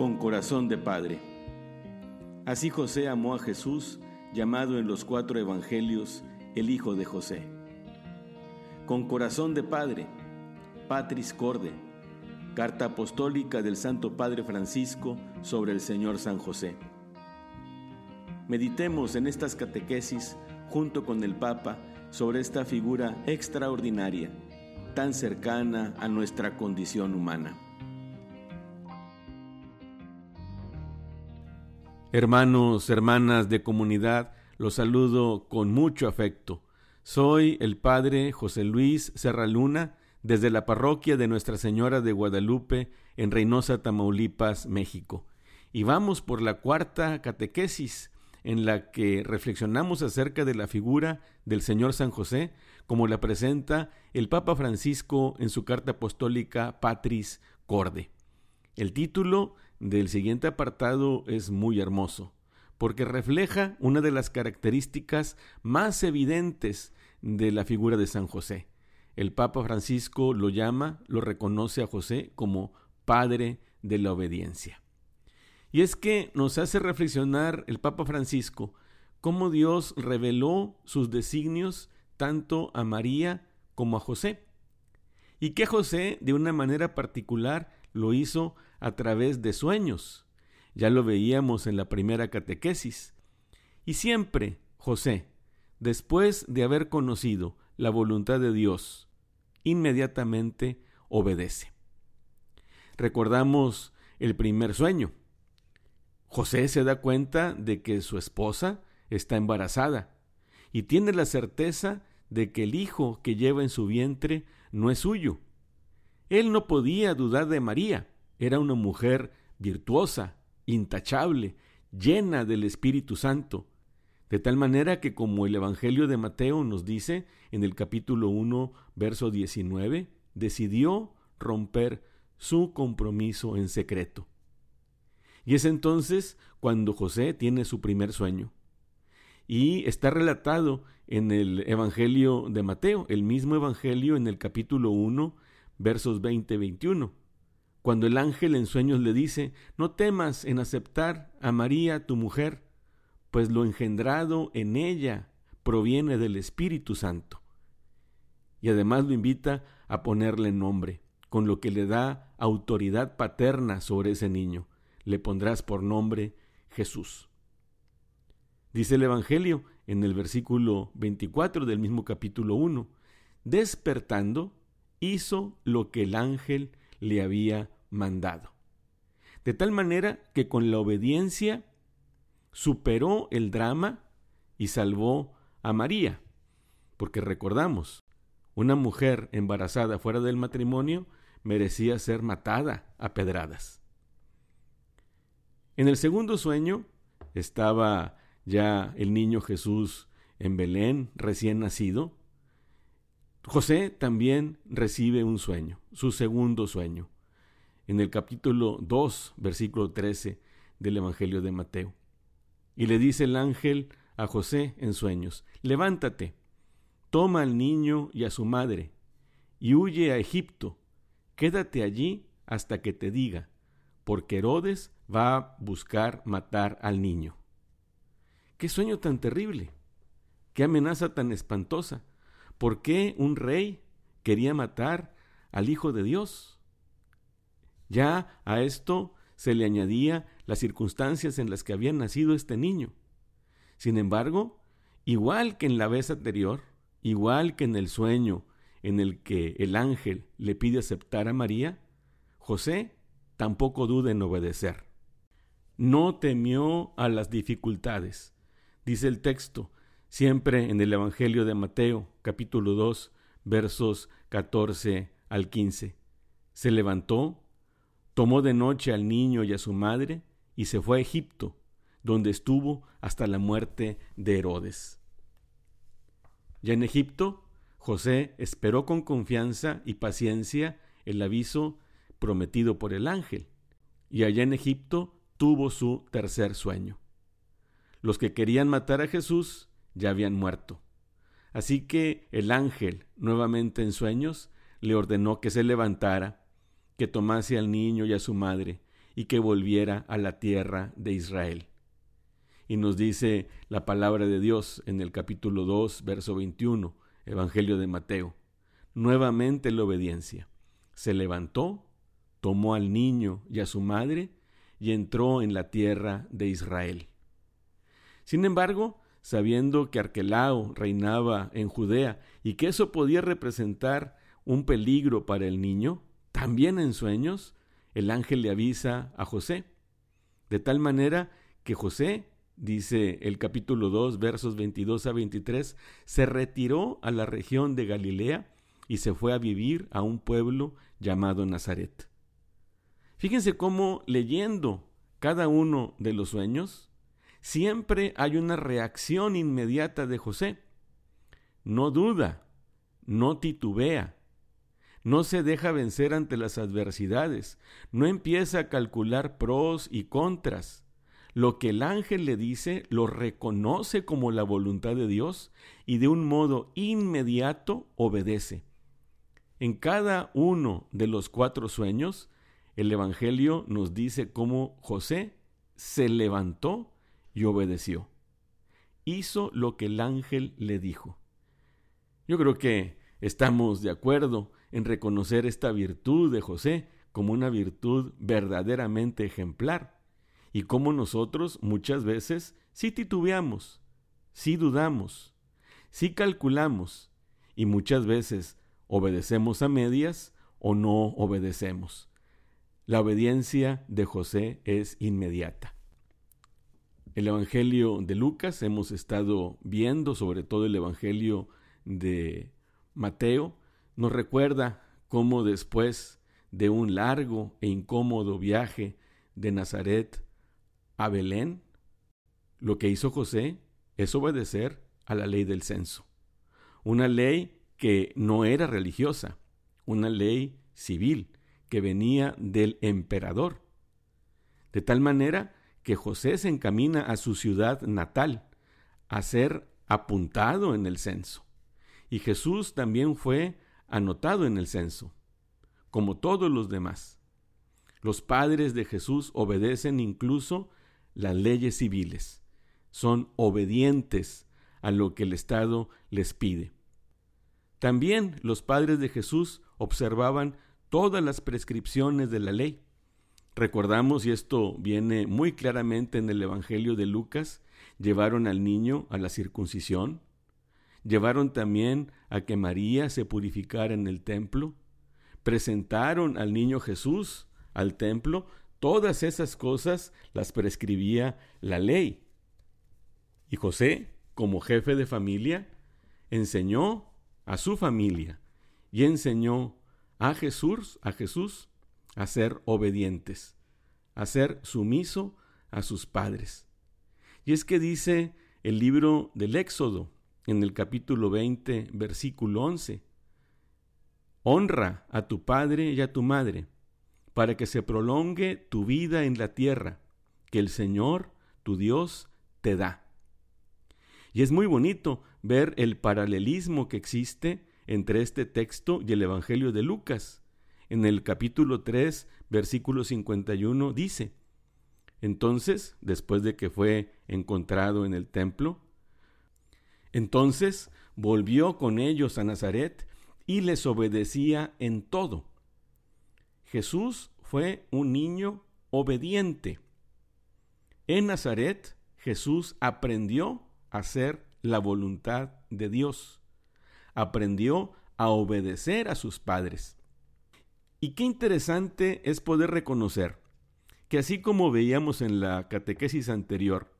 con corazón de padre. Así José amó a Jesús, llamado en los cuatro evangelios el Hijo de José. Con corazón de padre, Patris Corde, carta apostólica del Santo Padre Francisco sobre el Señor San José. Meditemos en estas catequesis junto con el Papa sobre esta figura extraordinaria, tan cercana a nuestra condición humana. Hermanos, hermanas de comunidad, los saludo con mucho afecto. Soy el Padre José Luis Serraluna, desde la parroquia de Nuestra Señora de Guadalupe, en Reynosa, Tamaulipas, México. Y vamos por la cuarta catequesis, en la que reflexionamos acerca de la figura del Señor San José, como la presenta el Papa Francisco en su carta apostólica Patris Corde. El título del siguiente apartado es muy hermoso, porque refleja una de las características más evidentes de la figura de San José. El Papa Francisco lo llama, lo reconoce a José como Padre de la Obediencia. Y es que nos hace reflexionar el Papa Francisco cómo Dios reveló sus designios tanto a María como a José. Y que José, de una manera particular, lo hizo a través de sueños. Ya lo veíamos en la primera catequesis. Y siempre José, después de haber conocido la voluntad de Dios, inmediatamente obedece. Recordamos el primer sueño. José se da cuenta de que su esposa está embarazada y tiene la certeza de que el hijo que lleva en su vientre no es suyo. Él no podía dudar de María, era una mujer virtuosa, intachable, llena del Espíritu Santo, de tal manera que como el Evangelio de Mateo nos dice en el capítulo 1, verso 19, decidió romper su compromiso en secreto. Y es entonces cuando José tiene su primer sueño. Y está relatado en el Evangelio de Mateo, el mismo Evangelio en el capítulo 1, versos 20-21 cuando el ángel en sueños le dice, no temas en aceptar a María tu mujer, pues lo engendrado en ella proviene del Espíritu Santo. Y además lo invita a ponerle nombre, con lo que le da autoridad paterna sobre ese niño. Le pondrás por nombre Jesús. Dice el Evangelio en el versículo 24 del mismo capítulo 1, despertando, hizo lo que el ángel le había mandado. De tal manera que con la obediencia superó el drama y salvó a María. Porque recordamos, una mujer embarazada fuera del matrimonio merecía ser matada a pedradas. En el segundo sueño estaba ya el niño Jesús en Belén, recién nacido. José también recibe un sueño, su segundo sueño en el capítulo 2, versículo 13 del Evangelio de Mateo. Y le dice el ángel a José en sueños, levántate, toma al niño y a su madre, y huye a Egipto, quédate allí hasta que te diga, porque Herodes va a buscar matar al niño. Qué sueño tan terrible, qué amenaza tan espantosa. ¿Por qué un rey quería matar al Hijo de Dios? Ya a esto se le añadía las circunstancias en las que había nacido este niño. Sin embargo, igual que en la vez anterior, igual que en el sueño en el que el ángel le pide aceptar a María, José tampoco duda en obedecer. No temió a las dificultades. Dice el texto, siempre en el Evangelio de Mateo, capítulo 2, versos 14 al 15. Se levantó, Tomó de noche al niño y a su madre y se fue a Egipto, donde estuvo hasta la muerte de Herodes. Ya en Egipto, José esperó con confianza y paciencia el aviso prometido por el ángel, y allá en Egipto tuvo su tercer sueño. Los que querían matar a Jesús ya habían muerto. Así que el ángel, nuevamente en sueños, le ordenó que se levantara que tomase al niño y a su madre, y que volviera a la tierra de Israel. Y nos dice la palabra de Dios en el capítulo 2, verso 21, Evangelio de Mateo. Nuevamente la obediencia. Se levantó, tomó al niño y a su madre y entró en la tierra de Israel. Sin embargo, sabiendo que Arquelao reinaba en Judea y que eso podía representar un peligro para el niño, también en sueños, el ángel le avisa a José, de tal manera que José, dice el capítulo 2, versos 22 a 23, se retiró a la región de Galilea y se fue a vivir a un pueblo llamado Nazaret. Fíjense cómo leyendo cada uno de los sueños, siempre hay una reacción inmediata de José. No duda, no titubea, no se deja vencer ante las adversidades, no empieza a calcular pros y contras. Lo que el ángel le dice lo reconoce como la voluntad de Dios y de un modo inmediato obedece. En cada uno de los cuatro sueños, el Evangelio nos dice cómo José se levantó y obedeció. Hizo lo que el ángel le dijo. Yo creo que estamos de acuerdo en reconocer esta virtud de José como una virtud verdaderamente ejemplar y como nosotros muchas veces sí titubeamos, sí dudamos, sí calculamos y muchas veces obedecemos a medias o no obedecemos. La obediencia de José es inmediata. El Evangelio de Lucas hemos estado viendo, sobre todo el Evangelio de Mateo, nos recuerda cómo después de un largo e incómodo viaje de Nazaret a Belén, lo que hizo José es obedecer a la ley del censo. Una ley que no era religiosa, una ley civil que venía del emperador. De tal manera que José se encamina a su ciudad natal, a ser apuntado en el censo. Y Jesús también fue anotado en el censo, como todos los demás. Los padres de Jesús obedecen incluso las leyes civiles, son obedientes a lo que el Estado les pide. También los padres de Jesús observaban todas las prescripciones de la ley. Recordamos, y esto viene muy claramente en el Evangelio de Lucas, llevaron al niño a la circuncisión, llevaron también a que María se purificara en el templo, presentaron al niño Jesús al templo, todas esas cosas las prescribía la ley. Y José, como jefe de familia, enseñó a su familia y enseñó a Jesús, a Jesús, a ser obedientes, a ser sumiso a sus padres. Y es que dice el libro del Éxodo, en el capítulo 20, versículo 11, Honra a tu padre y a tu madre, para que se prolongue tu vida en la tierra, que el Señor, tu Dios, te da. Y es muy bonito ver el paralelismo que existe entre este texto y el Evangelio de Lucas. En el capítulo 3, versículo 51 dice, Entonces, después de que fue encontrado en el templo, entonces volvió con ellos a Nazaret y les obedecía en todo. Jesús fue un niño obediente. En Nazaret Jesús aprendió a hacer la voluntad de Dios aprendió a obedecer a sus padres. Y qué interesante es poder reconocer que así como veíamos en la catequesis anterior,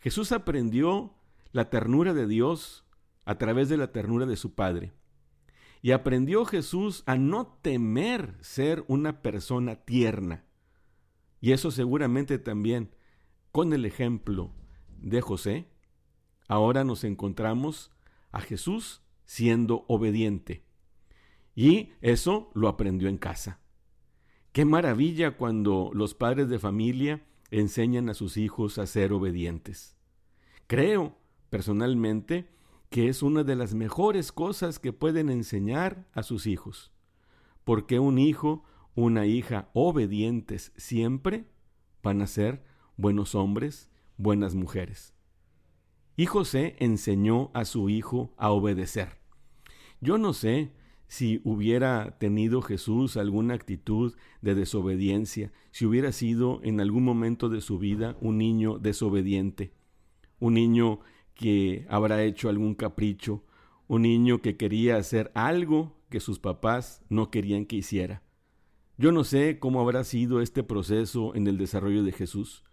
Jesús aprendió la ternura de Dios a través de la ternura de su Padre. Y aprendió Jesús a no temer ser una persona tierna. Y eso seguramente también con el ejemplo de José, ahora nos encontramos a Jesús siendo obediente. Y eso lo aprendió en casa. Qué maravilla cuando los padres de familia enseñan a sus hijos a ser obedientes. Creo, personalmente, que es una de las mejores cosas que pueden enseñar a sus hijos, porque un hijo, una hija obedientes siempre van a ser buenos hombres, buenas mujeres. Y José enseñó a su hijo a obedecer. Yo no sé si hubiera tenido Jesús alguna actitud de desobediencia, si hubiera sido en algún momento de su vida un niño desobediente, un niño que habrá hecho algún capricho, un niño que quería hacer algo que sus papás no querían que hiciera. Yo no sé cómo habrá sido este proceso en el desarrollo de Jesús.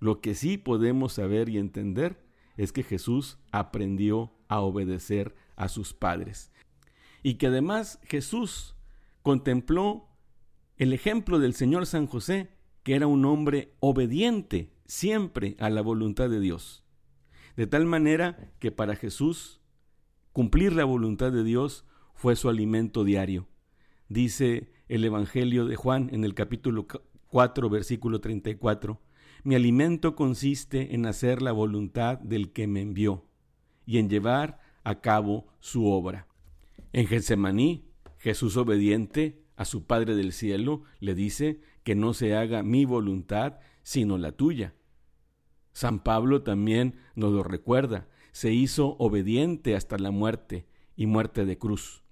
Lo que sí podemos saber y entender es que Jesús aprendió a obedecer a sus padres. Y que además Jesús contempló el ejemplo del Señor San José, que era un hombre obediente siempre a la voluntad de Dios. De tal manera que para Jesús cumplir la voluntad de Dios fue su alimento diario. Dice el Evangelio de Juan en el capítulo 4, versículo 34. Mi alimento consiste en hacer la voluntad del que me envió y en llevar a cabo su obra. En Getsemaní, Jesús obediente a su Padre del cielo le dice que no se haga mi voluntad sino la tuya. San Pablo también nos lo recuerda, se hizo obediente hasta la muerte y muerte de cruz.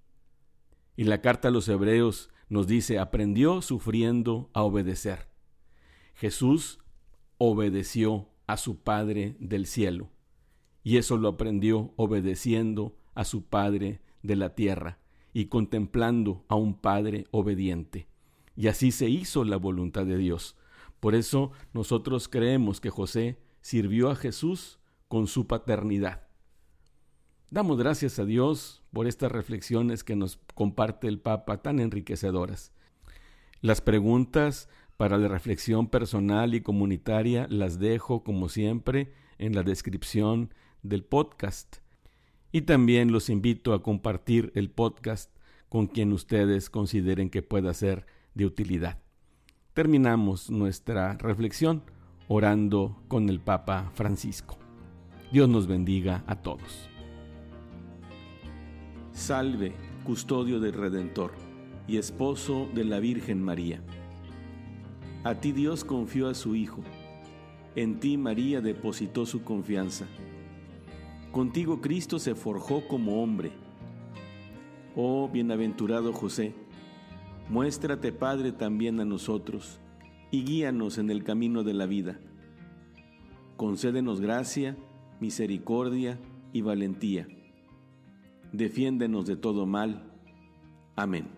Y la carta a los hebreos nos dice, aprendió sufriendo a obedecer. Jesús obedeció a su Padre del cielo, y eso lo aprendió obedeciendo a su Padre de la tierra y contemplando a un Padre obediente. Y así se hizo la voluntad de Dios. Por eso nosotros creemos que José sirvió a Jesús con su paternidad. Damos gracias a Dios por estas reflexiones que nos comparte el Papa tan enriquecedoras. Las preguntas para la reflexión personal y comunitaria las dejo, como siempre, en la descripción del podcast. Y también los invito a compartir el podcast con quien ustedes consideren que pueda ser de utilidad. Terminamos nuestra reflexión orando con el Papa Francisco. Dios nos bendiga a todos. Salve, custodio del Redentor y esposo de la Virgen María. A ti Dios confió a su Hijo, en ti María depositó su confianza. Contigo Cristo se forjó como hombre. Oh bienaventurado José, muéstrate Padre también a nosotros y guíanos en el camino de la vida. Concédenos gracia, misericordia y valentía. Defiéndenos de todo mal. Amén.